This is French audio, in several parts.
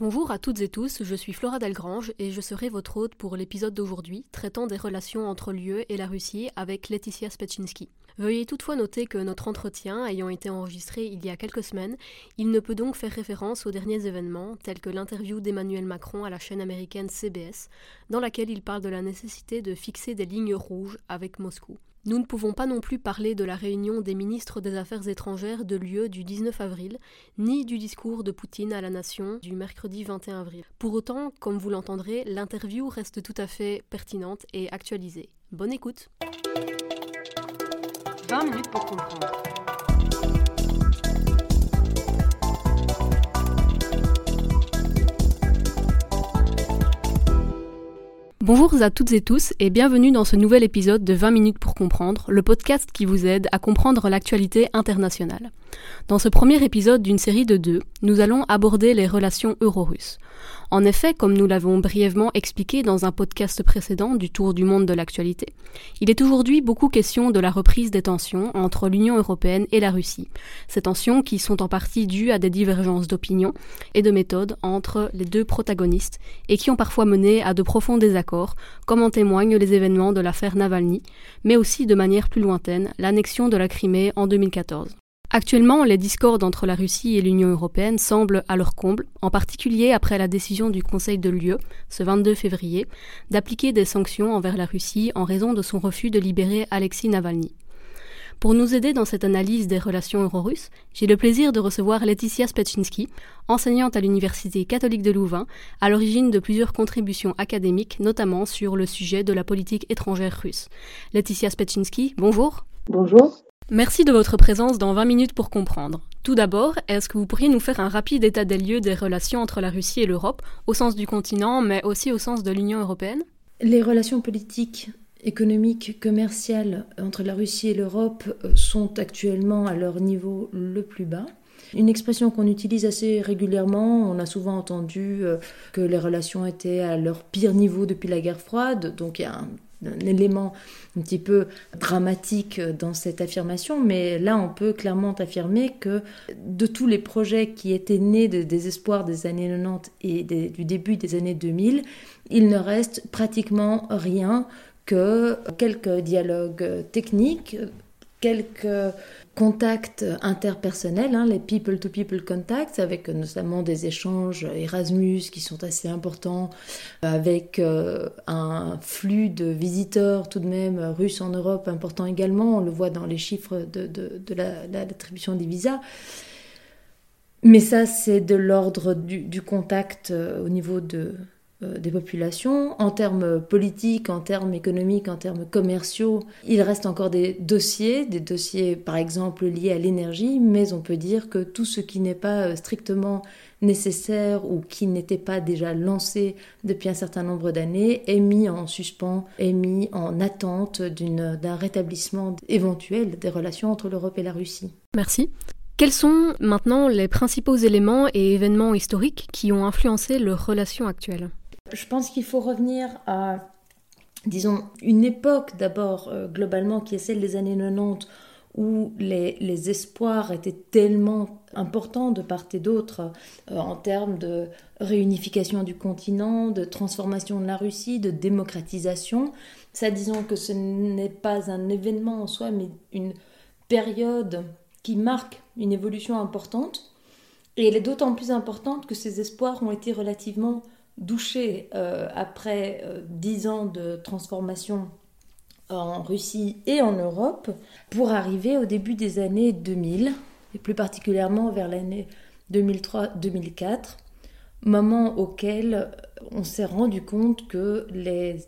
Bonjour à toutes et tous, je suis Flora Delgrange et je serai votre hôte pour l'épisode d'aujourd'hui traitant des relations entre l'UE et la Russie avec Laetitia Spetchinski. Veuillez toutefois noter que notre entretien ayant été enregistré il y a quelques semaines, il ne peut donc faire référence aux derniers événements tels que l'interview d'Emmanuel Macron à la chaîne américaine CBS, dans laquelle il parle de la nécessité de fixer des lignes rouges avec Moscou. Nous ne pouvons pas non plus parler de la réunion des ministres des Affaires étrangères de l'UE du 19 avril, ni du discours de Poutine à la nation du mercredi 21 avril. Pour autant, comme vous l'entendrez, l'interview reste tout à fait pertinente et actualisée. Bonne écoute 20 minutes pour comprendre. Bonjour à toutes et tous et bienvenue dans ce nouvel épisode de 20 minutes pour comprendre, le podcast qui vous aide à comprendre l'actualité internationale. Dans ce premier épisode d'une série de deux, nous allons aborder les relations euro-russes. En effet, comme nous l'avons brièvement expliqué dans un podcast précédent du Tour du monde de l'actualité, il est aujourd'hui beaucoup question de la reprise des tensions entre l'Union européenne et la Russie. Ces tensions qui sont en partie dues à des divergences d'opinion et de méthode entre les deux protagonistes et qui ont parfois mené à de profonds désaccords, comme en témoignent les événements de l'affaire Navalny, mais aussi de manière plus lointaine l'annexion de la Crimée en 2014. Actuellement, les discordes entre la Russie et l'Union européenne semblent à leur comble, en particulier après la décision du Conseil de l'UE, ce 22 février, d'appliquer des sanctions envers la Russie en raison de son refus de libérer Alexis Navalny. Pour nous aider dans cette analyse des relations euro-russes, j'ai le plaisir de recevoir Laetitia Spetchinski, enseignante à l'Université catholique de Louvain, à l'origine de plusieurs contributions académiques, notamment sur le sujet de la politique étrangère russe. Laetitia Spetchinski, bonjour. Bonjour. Merci de votre présence dans 20 minutes pour comprendre. Tout d'abord, est-ce que vous pourriez nous faire un rapide état des lieux des relations entre la Russie et l'Europe, au sens du continent, mais aussi au sens de l'Union européenne? Les relations politiques, économiques, commerciales entre la Russie et l'Europe euh, sont actuellement à leur niveau le plus bas. Une expression qu'on utilise assez régulièrement, on a souvent entendu euh, que les relations étaient à leur pire niveau depuis la guerre froide, donc il y a un un élément un petit peu dramatique dans cette affirmation, mais là on peut clairement affirmer que de tous les projets qui étaient nés de désespoir des années 90 et du début des années 2000, il ne reste pratiquement rien que quelques dialogues techniques, quelques contacts interpersonnels, hein, les people-to-people contacts, avec notamment des échanges Erasmus qui sont assez importants, avec euh, un flux de visiteurs tout de même russes en Europe important également, on le voit dans les chiffres de, de, l'attribution des visas. Mais ça, c'est de l'ordre du, contact euh, au niveau de, euh, des populations. En termes politiques, en termes économiques, en termes commerciaux, il reste encore des dossiers, des dossiers par exemple liés à l'énergie, mais on peut dire que tout ce qui n'est pas euh, strictement nécessaire ou qui n'était pas déjà lancé depuis un certain nombre d'années est mis en suspens, est mis en attente d'un rétablissement éventuel des relations entre l'Europe et la Russie. Merci. Quels sont maintenant les principaux éléments et événements historiques qui ont influencé leurs relations actuelles je pense qu'il faut revenir à, disons, une époque d'abord euh, globalement qui est celle des années 90 où les, espoirs étaient tellement importants de part et d'autre euh, en termes de réunification du continent, de transformation de la Russie, de démocratisation. Ça, disons que ce n'est pas un événement en soi, mais une période qui marque une évolution importante. Et elle est d'autant plus importante que ces espoirs ont été relativement douché euh, après euh, dix ans de transformation en Russie et en Europe pour arriver au début des années 2000 et plus particulièrement vers l'année 2003-2004, moment auquel on s'est rendu compte que les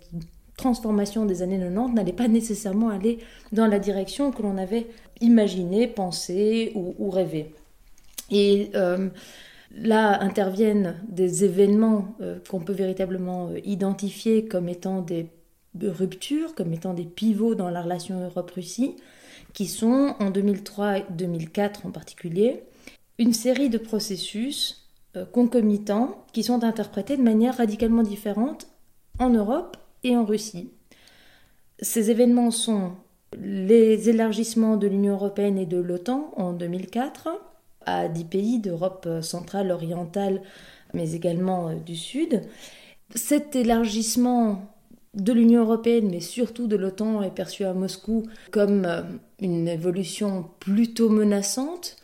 transformations des années 90 n'allaient pas nécessairement aller dans la direction que l'on avait imaginé, pensé ou, rêvé. Et euh, Là interviennent des événements euh, qu'on peut véritablement euh, identifier comme étant des ruptures, comme étant des pivots dans la relation Europe-Russie, qui sont en 2003 et 2004 en particulier, une série de processus euh, concomitants qui sont interprétés de manière radicalement différente en Europe et en Russie. Ces événements sont les élargissements de l'Union européenne et de l'OTAN en 2004, à dix pays d'Europe centrale, orientale, mais également du Sud. Cet élargissement de l'Union européenne, mais surtout de l'OTAN, est perçu à Moscou comme une évolution plutôt menaçante,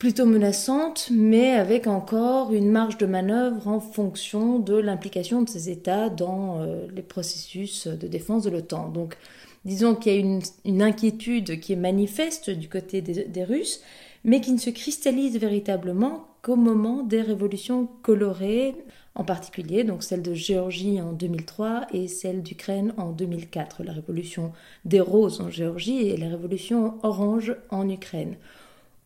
plutôt menaçante, mais avec encore une marge de manœuvre en fonction de l'implication de ces États dans euh, les processus de défense de l'OTAN. Donc, disons qu'il y a une, inquiétude qui est manifeste du côté des, Russes, mais qui ne se cristallise véritablement qu'au moment des révolutions colorées, en particulier donc celle de Géorgie en 2003 et celle d'Ukraine en 2004, la révolution des roses en Géorgie et la révolution orange en Ukraine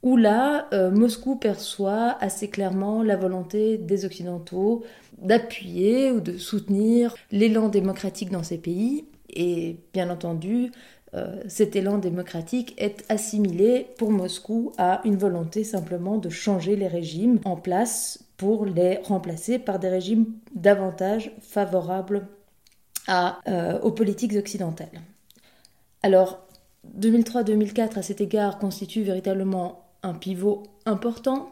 où là, euh, Moscou perçoit assez clairement la volonté des Occidentaux d'appuyer ou de soutenir l'élan démocratique dans ces pays. Et bien entendu, cet élan démocratique est assimilé pour Moscou à une volonté simplement de changer les régimes en place pour les remplacer par des régimes davantage favorables euh, aux politiques occidentales. Alors, 2003-2004 à cet égard constitue véritablement un pivot important.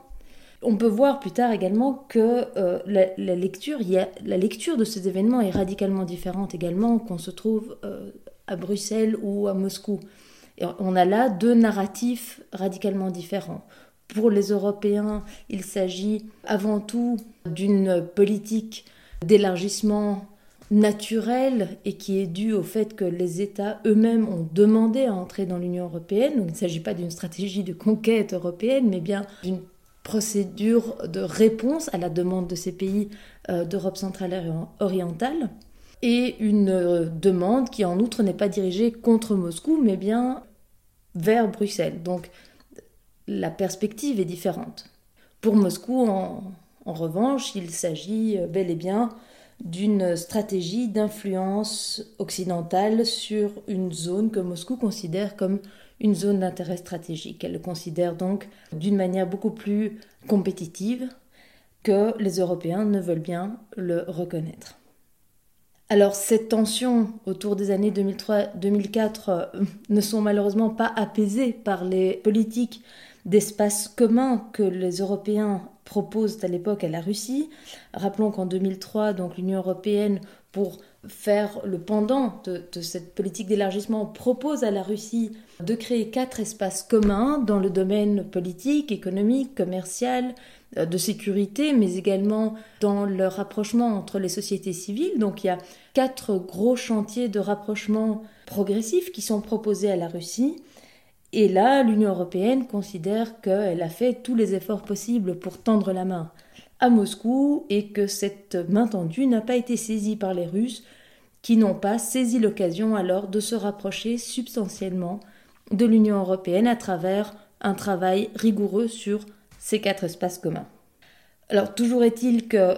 On peut voir plus tard également que euh, la, lecture, la lecture de ces événements est radicalement différente également qu'on se trouve euh, à Bruxelles ou à Moscou. On a là deux narratifs radicalement différents. Pour les Européens, il s'agit avant tout d'une politique d'élargissement naturel et qui est dû au fait que les États eux-mêmes ont demandé à entrer dans l'Union européenne. Donc il ne s'agit pas d'une stratégie de conquête européenne, mais bien d'une procédure de réponse à la demande de ces pays euh, d'Europe centrale et orientale. Et une euh, demande qui en outre n'est pas dirigée contre Moscou, mais bien vers Bruxelles. Donc la perspective est différente. Pour Moscou, en, revanche, il s'agit euh, bel et bien d'une stratégie d'influence occidentale sur une zone que Moscou considère comme une zone d'intérêt stratégique. Elle le considère donc d'une manière beaucoup plus compétitive que les Européens ne veulent bien le reconnaître. Alors cette tension autour des années 2003-2004 euh, ne sont malheureusement pas apaisées par les politiques d'espace commun que les Européens proposent à l'époque à la Russie. Rappelons qu'en 2003, donc l'Union européenne, pour faire le pendant de, cette politique d'élargissement, propose à la Russie de créer quatre espaces communs dans le domaine politique, économique, commercial, de sécurité, mais également dans le rapprochement entre les sociétés civiles. Donc il y a quatre gros chantiers de rapprochement progressif qui sont proposés à la Russie. Et là, l'Union européenne considère qu'elle a fait tous les efforts possibles pour tendre la main à Moscou et que cette main tendue n'a pas été saisie par les Russes qui n'ont pas saisi l'occasion alors de se rapprocher substantiellement de l'Union européenne à travers un travail rigoureux sur ces quatre espaces communs. Alors toujours est-il que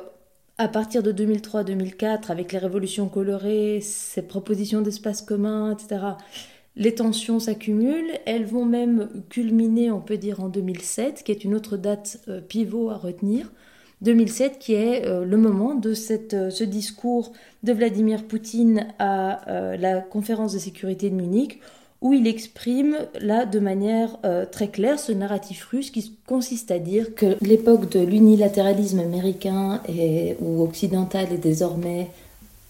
à partir de 2003-2004, avec les révolutions colorées, ces propositions d'espaces communs, etc., les tensions s'accumulent, elles vont même culminer, on peut dire, en 2007, qui est une autre date euh, pivot à retenir. 2007 qui est euh, le moment de euh, ce discours de Vladimir Poutine à la conférence de sécurité de Munich, où il exprime là de manière très claire ce narratif russe qui consiste à dire que l'époque de l'unilatéralisme américain ou occidental est désormais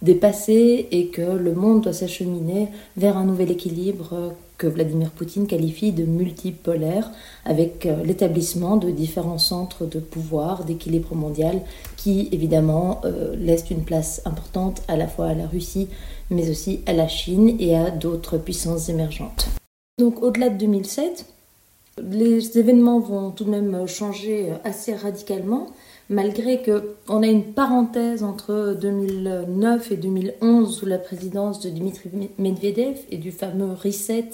dépassé et que le monde doit s'acheminer vers un nouvel équilibre Vladimir Poutine qualifie de multipolaire, avec euh, l'établissement de différents centres de pouvoir, d'équilibre mondial, qui évidemment euh, laissent une place importante à la fois à la Russie, mais aussi à la Chine et à d'autres puissances émergentes. Donc au-delà de 2007, les événements vont tout de même changer assez radicalement malgré que on a une parenthèse entre 2009 et 2011 sous la présidence de Dmitri Medvedev et du fameux reset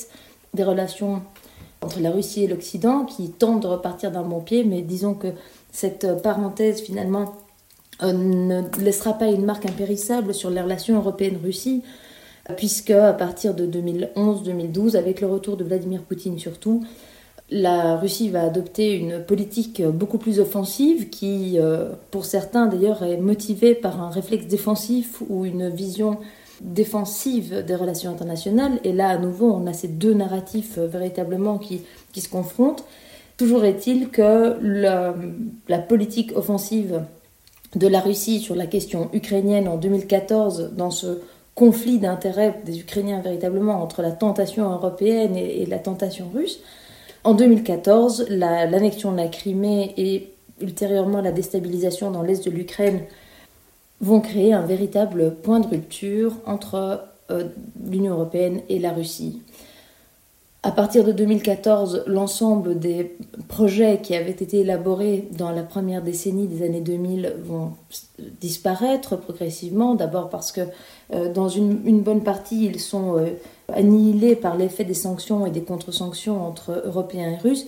des relations entre la Russie et l'Occident qui tente de repartir d'un bon pied, mais disons que cette parenthèse finalement euh, ne laissera pas une marque impérissable sur les relations européennes-Russie, puisque à partir de 2011-2012, avec le retour de Vladimir Poutine surtout, la Russie va adopter une politique beaucoup plus offensive qui, euh, pour certains d'ailleurs, est motivée par un réflexe défensif ou une vision défensive des relations internationales. Et là, à nouveau, on a ces deux narratifs euh, véritablement qui, se confrontent. Toujours est-il que la, politique offensive de la Russie sur la question ukrainienne en 2014 dans ce conflit d'intérêts des Ukrainiens véritablement entre la tentation européenne et, la tentation russe. En 2014, l'annexion de la Crimée et ultérieurement la déstabilisation dans l'est de l'Ukraine vont créer un véritable point de rupture entre euh, l'Union européenne et la Russie. À partir de 2014, l'ensemble des projets qui avaient été élaborés dans la première décennie des années 2000 vont disparaître progressivement. D'abord parce que euh, dans une, bonne partie, ils sont euh, annihilés par l'effet des sanctions et des contre-sanctions entre Européens et Russes.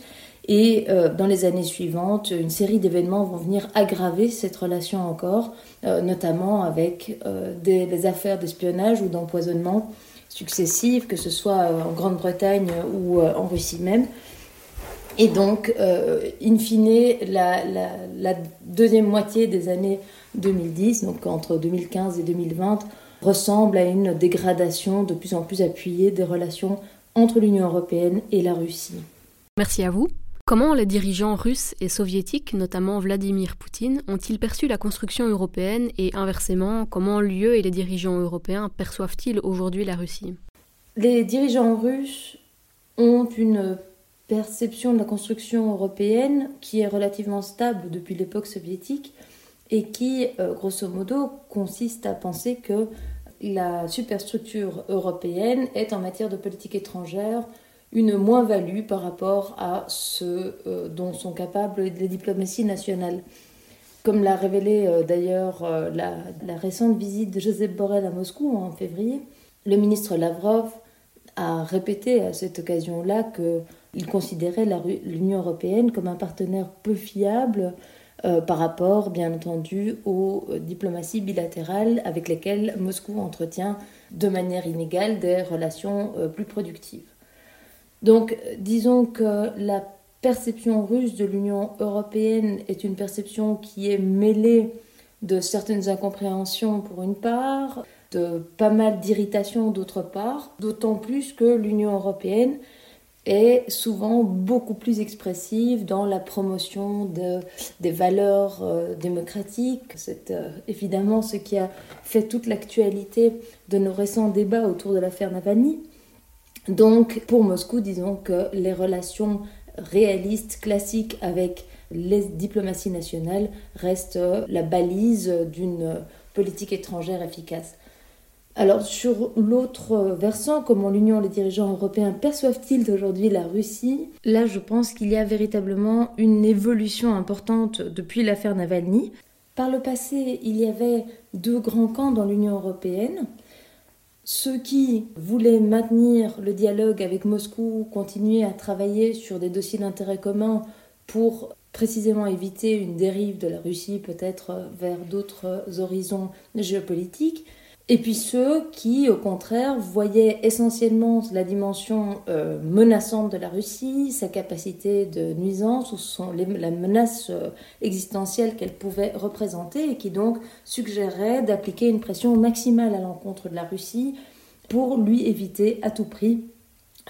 Et euh, dans les années suivantes, une série d'événements vont venir aggraver cette relation encore, notamment avec des affaires d'espionnage ou d'empoisonnement successives, que ce soit euh, en Grande-Bretagne ou euh, en Russie même. Et donc, euh, in fine, la, la, deuxième moitié des années 2010, donc entre 2015 et 2020, ressemble à une dégradation de plus en plus appuyée des relations entre l'Union européenne et la Russie. Merci à vous. Comment les dirigeants russes et soviétiques, notamment Vladimir Poutine, ont-ils perçu la construction européenne et inversement, comment l'UE et les dirigeants européens perçoivent-ils aujourd'hui la Russie? Les dirigeants russes ont une perception de la construction européenne qui est relativement stable depuis l'époque soviétique et qui, euh, grosso modo, consiste à penser que la superstructure européenne est en matière de politique étrangère une moins-value par rapport à ce euh, dont sont capables les diplomaties nationales. Comme l'a révélé euh, d'ailleurs euh, la, récente visite de Joseph Borrell à Moscou en février, le ministre Lavrov a répété à cette occasion-là qu'il considérait l'Union européenne comme un partenaire peu fiable par rapport, bien entendu, aux diplomaties bilatérales avec lesquelles Moscou entretient de manière inégale des relations plus productives. Donc, disons que la perception russe de l'Union européenne est une perception qui est mêlée de certaines incompréhensions pour une part, de pas mal d'irritations d'autre part, d'autant plus que l'Union européenne est souvent beaucoup plus expressive dans la promotion de, des valeurs euh, démocratiques. C'est euh, évidemment ce qui a fait toute l'actualité de nos récents débats autour de l'affaire Navalny. Donc pour Moscou, disons que les relations réalistes, classiques avec les diplomaties nationales restent la balise d'une politique étrangère efficace. Alors sur l'autre versant, comment l'Union les dirigeants européens perçoivent-ils aujourd'hui la Russie? Là, je pense qu'il y a véritablement une évolution importante depuis l'affaire Navalny. Par le passé, il y avait deux grands camps dans l'Union européenne. Ceux qui voulaient maintenir le dialogue avec Moscou, continuer à travailler sur des dossiers d'intérêt commun pour précisément éviter une dérive de la Russie peut-être vers d'autres horizons géopolitiques, et puis ceux qui, au contraire, voyaient essentiellement la dimension euh, menaçante de la Russie, sa capacité de nuisance ou la menace euh, existentielle qu'elle pouvait représenter, et qui donc suggéraient d'appliquer une pression maximale à l'encontre de la Russie pour lui éviter à tout prix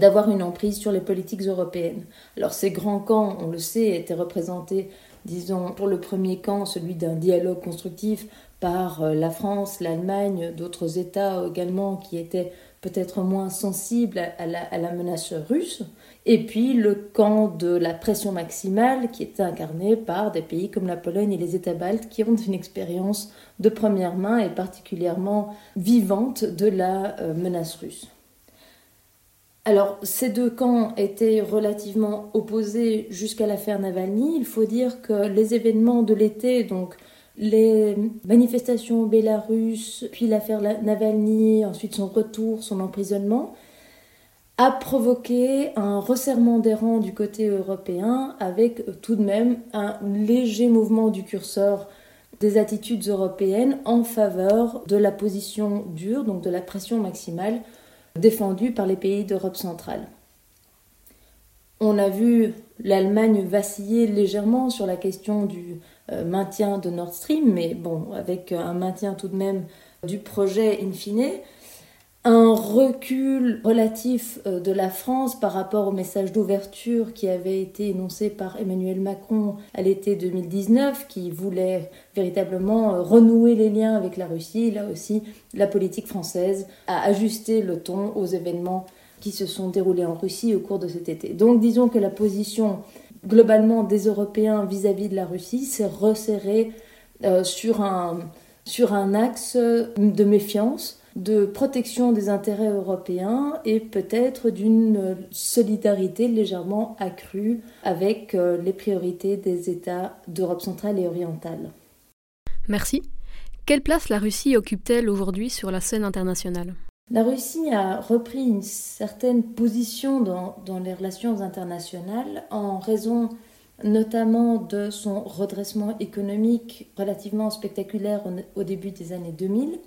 d'avoir une emprise sur les politiques européennes. Alors ces grands camps, on le sait, étaient représentés, disons, pour le premier camp, celui d'un dialogue constructif par euh, la France, l'Allemagne, d'autres États également qui étaient peut-être moins sensibles à la, menace russe, et puis le camp de la pression maximale qui était incarné par des pays comme la Pologne et les États baltes qui ont une expérience de première main et particulièrement vivante de la euh, menace russe. Alors, ces deux camps étaient relativement opposés jusqu'à l'affaire Navalny. Il faut dire que les événements de l'été, donc les manifestations bélarusses, puis l'affaire Navalny, ensuite son retour, son emprisonnement, a provoqué un resserrement des rangs du côté européen avec tout de même un léger mouvement du curseur des attitudes européennes en faveur de la position dure, donc de la pression maximale défendue par les pays d'Europe centrale. On a vu l'Allemagne vaciller légèrement sur la question du maintien de Nord Stream, mais bon, avec un maintien tout de même du projet in fine. un recul relatif euh, de la France par rapport au message d'ouverture qui avait été énoncé par Emmanuel Macron à l'été 2019, qui voulait véritablement euh, renouer les liens avec la Russie. Là aussi, la politique française a ajusté le ton aux événements qui se sont déroulés en Russie au cours de cet été. Donc disons que la position globalement des Européens vis-à-vis de la Russie s'est resserrée euh, sur, un, sur un axe de méfiance de protection des intérêts européens et peut-être d'une solidarité légèrement accrue avec euh, les priorités des États d'Europe centrale et orientale. Merci. Quelle place la Russie occupe-t-elle aujourd'hui sur la scène internationale? La Russie a repris une certaine position dans, les relations internationales en raison notamment de son redressement économique relativement spectaculaire au début des années 2000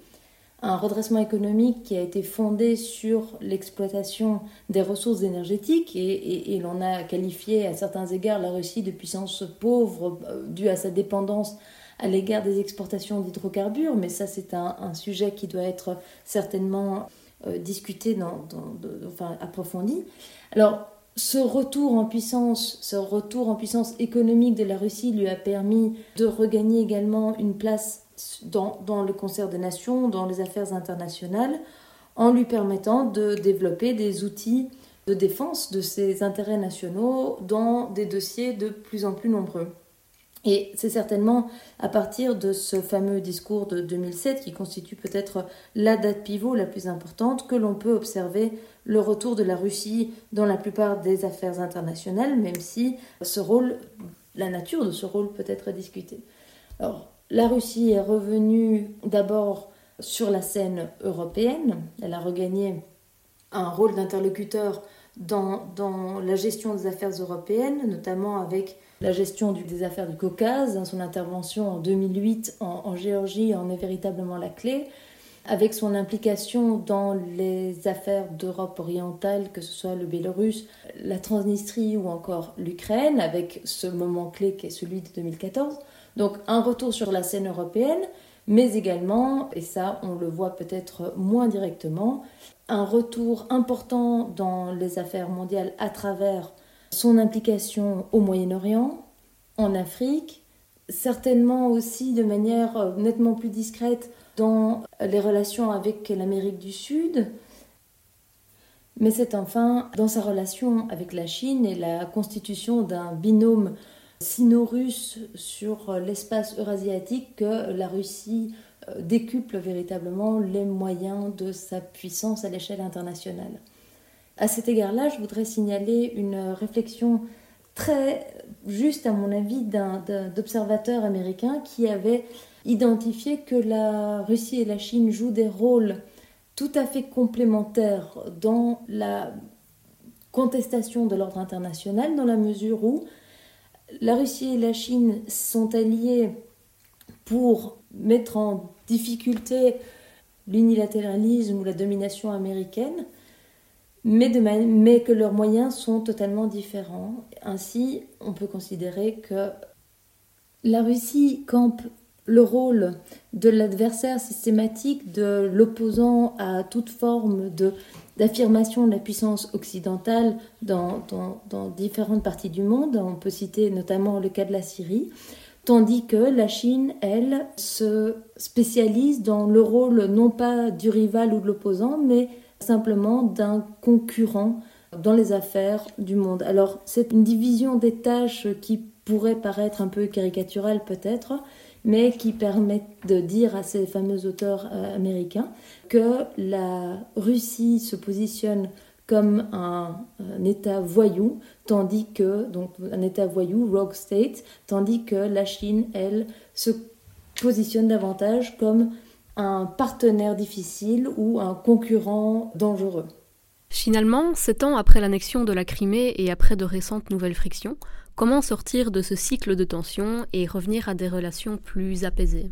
un redressement économique qui a été fondé sur l'exploitation des ressources énergétiques et, l'on a qualifié à certains égards la Russie de puissance pauvre euh, due à sa dépendance à l'égard des exportations d'hydrocarbures, mais ça c'est un, sujet qui doit être certainement euh, discuté, enfin approfondi. Alors ce retour en puissance, ce retour en puissance économique de la Russie lui a permis de regagner également une place dans, le concert des nations, dans les affaires internationales, en lui permettant de développer des outils de défense de ses intérêts nationaux dans des dossiers de plus en plus nombreux. Et c'est certainement à partir de ce fameux discours de 2007, qui constitue peut-être la date pivot la plus importante, que l'on peut observer le retour de la Russie dans la plupart des affaires internationales, même si ce rôle, la nature de ce rôle peut être discutée. Alors, la Russie est revenue d'abord sur la scène européenne. Elle a regagné un rôle d'interlocuteur dans, la gestion des affaires européennes, notamment avec la gestion des affaires du Caucase. Son intervention en 2008 en, en Géorgie en est véritablement la clé avec son implication dans les affaires d'Europe orientale, que ce soit le Bélarus, la Transnistrie ou encore l'Ukraine, avec ce moment clé qui est celui de 2014. Donc un retour sur la scène européenne, mais également, et ça on le voit peut-être moins directement, un retour important dans les affaires mondiales à travers son implication au Moyen-Orient, en Afrique, certainement aussi de manière euh, nettement plus discrète dans les relations avec l'Amérique du Sud, mais c'est enfin dans sa relation avec la Chine et la constitution d'un binôme sino-russe sur l'espace eurasiatique que la Russie euh, décuple véritablement les moyens de sa puissance à l'échelle internationale. À cet égard-là, je voudrais signaler une réflexion très juste, à mon avis, d'observateurs américains qui avait identifié que la Russie et la Chine jouent des rôles tout à fait complémentaires dans la contestation de l'ordre international, dans la mesure où la Russie et la Chine sont alliées pour mettre en difficulté l'unilatéralisme ou la domination américaine, mais, que leurs moyens sont totalement différents. Ainsi, on peut considérer que la Russie campe le rôle de l'adversaire systématique, de l'opposant à toute forme de d'affirmation de la puissance occidentale dans, différentes parties du monde. On peut citer notamment le cas de la Syrie. Tandis que la Chine, elle, se spécialise dans le rôle non pas du rival ou de l'opposant, mais simplement d'un concurrent dans les affaires du monde. Alors c'est une division des tâches qui pourrait paraître un peu caricaturale peut-être, mais qui permet de dire à ces fameux auteurs euh, américains que la Russie se positionne comme un, État voyou, tandis que, donc un État voyou, rogue state, tandis que la Chine, elle, se positionne davantage comme un partenaire difficile ou un concurrent dangereux. Finalement, sept ans après l'annexion de la Crimée et après de récentes nouvelles frictions, comment sortir de ce cycle de tension et revenir à des relations plus apaisées?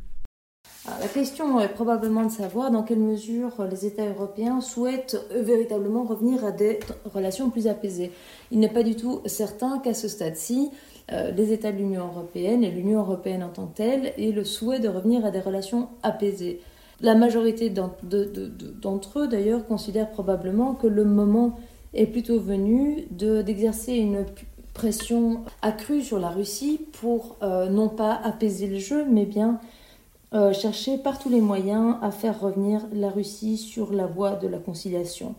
La question est probablement de savoir dans quelle mesure les États européens souhaitent véritablement revenir à des relations plus apaisées. Il n'est pas du tout certain qu'à ce stade-ci, euh, les États de l'Union européenne et l'Union européenne en tant que telle aient le souhait de revenir à des relations apaisées. La majorité d'entre eux, d'ailleurs, considèrent probablement que le moment est plutôt venu d'exercer une pression accrue sur la Russie pour euh, non pas apaiser le jeu, mais bien euh, chercher par tous les moyens à faire revenir la Russie sur la voie de la conciliation.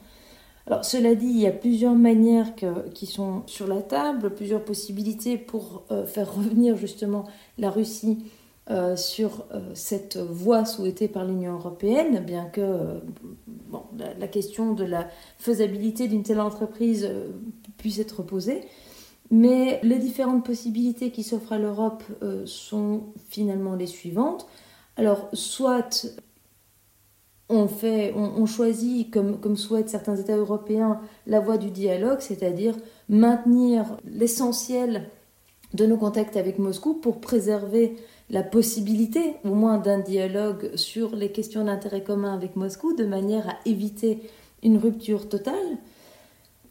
Alors cela dit, il y a plusieurs manières qui sont sur la table, plusieurs possibilités pour euh, faire revenir justement la Russie sur cette voie souhaitée par l'Union européenne, bien que la, la, question de la faisabilité d'une telle entreprise puisse être posée. Mais les différentes possibilités qui s'offrent à l'Europe euh, sont finalement les suivantes. Alors, soit on, fait, on, choisit, comme souhaitent certains États européens, la voie du dialogue, c'est-à-dire maintenir l'essentiel de nos contacts avec Moscou pour préserver la possibilité, au moins, d'un dialogue sur les questions d'intérêt commun avec Moscou, de manière à éviter une rupture totale.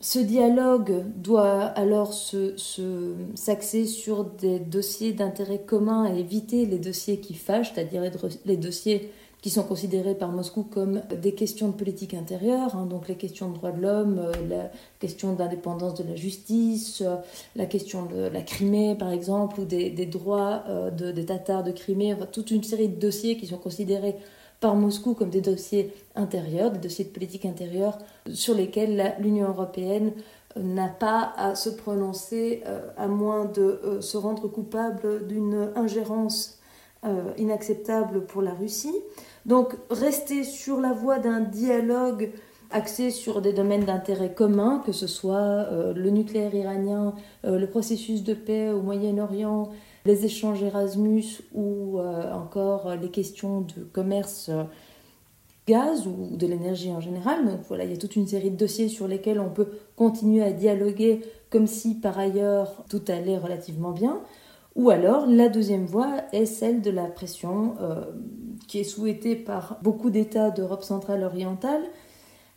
Ce dialogue doit alors s'axer sur des dossiers d'intérêt commun et éviter les dossiers qui fâchent, c'est-à-dire les, dossiers qui sont considérés par Moscou comme des questions de politique intérieure, hein, donc les questions de droits de l'homme, euh, la question d'indépendance de la justice, euh, la question de la Crimée par exemple, ou des, droits euh, des Tatars de Crimée, toute une série de dossiers qui sont considérés par Moscou comme des dossiers intérieurs, des dossiers de politique intérieure sur lesquels l'Union européenne n'a pas à se prononcer à moins de se rendre coupable d'une ingérence inacceptable pour la Russie. Donc rester sur la voie d'un dialogue axé sur des domaines d'intérêt commun, que ce soit le nucléaire iranien, le processus de paix au Moyen-Orient, les échanges Erasmus ou euh, encore les questions de commerce euh, gaz ou de l'énergie en général. Donc voilà, il y a toute une série de dossiers sur lesquels on peut continuer à dialoguer comme si par ailleurs tout allait relativement bien. Ou alors la deuxième voie est celle de la pression euh, qui est par beaucoup d'États d'Europe centrale orientale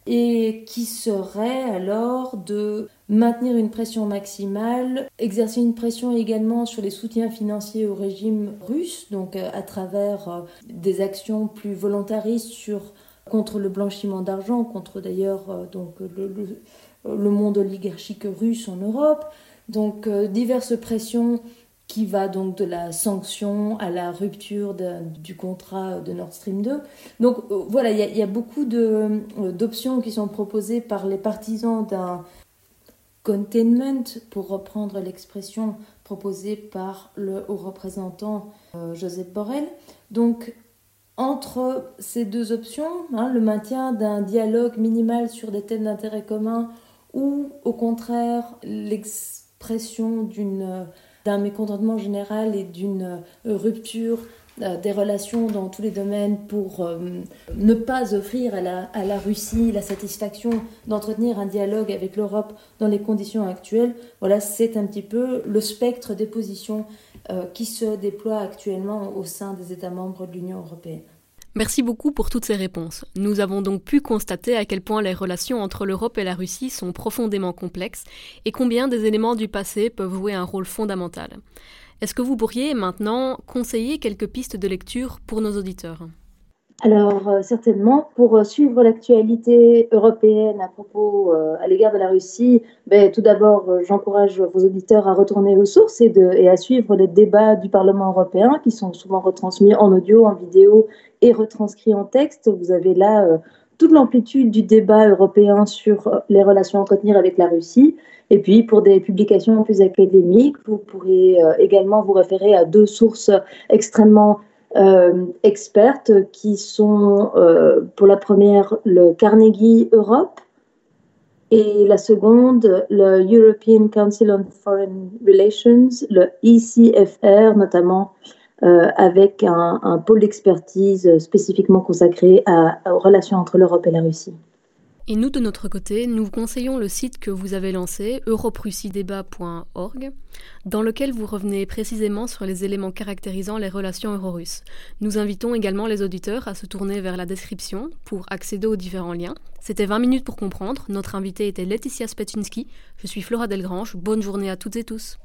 et qui serait alors de maintenir une pression maximale, exercer une pression également sur les soutiens financiers au régime russe, donc euh, à travers euh, des actions plus volontaristes sur, contre le blanchiment d'argent, contre d'ailleurs euh, donc le, monde oligarchique russe en Europe, donc diverses pressions qui va donc de la sanction à la rupture du contrat de Nord Stream 2. Donc euh, voilà, il y, a beaucoup euh, d'options qui sont proposées par les partisans d'un containment, pour reprendre l'expression proposée par le haut représentant euh, Joseph Borrell. Donc entre ces deux options, hein, le maintien d'un dialogue minimal sur des thèmes d'intérêt commun ou au contraire l'expression d'une d'un mécontentement général et d'une euh, rupture euh, des relations dans tous les domaines pour euh, ne pas offrir à la, à la Russie la satisfaction d'entretenir un dialogue avec l'Europe dans les conditions actuelles. Voilà, c'est un petit peu le spectre des positions qui se déploient actuellement au sein des États membres de l'Union européenne. Merci beaucoup pour toutes ces réponses. Nous avons donc pu constater à quel point les relations entre l'Europe et la Russie sont profondément complexes et combien des éléments du passé peuvent jouer un rôle fondamental. Est-ce que vous pourriez maintenant conseiller quelques pistes de lecture pour nos auditeurs? Alors, euh, certainement, pour euh, suivre l'actualité européenne à propos, euh, à l'égard de la Russie, ben, tout d'abord, j'encourage vos auditeurs à retourner aux sources et, à suivre les débats du Parlement européen qui sont souvent retransmis en audio, en vidéo et retranscrits en texte. Vous avez là toute l'amplitude du débat européen sur les relations à entretenir avec la Russie. Et puis, pour des publications plus académiques, vous pourrez également vous référer à deux sources extrêmement euh, expertes qui sont euh, pour la première le Carnegie Europe et la seconde le European Council on Foreign Relations, le ECFR notamment, euh, avec un, pôle d'expertise spécifiquement consacré aux relations entre l'Europe et la Russie. Et nous, de notre côté, nous conseillons le site que vous avez lancé, europrussidébat.org, dans lequel vous revenez précisément sur les éléments caractérisant les relations euro-russes. Nous invitons également les auditeurs à se tourner vers la description pour accéder aux différents liens. C'était 20 minutes pour comprendre. Notre invité était Laetitia Spetchinski. Je suis Flora Delgrange. Bonne journée à toutes et tous.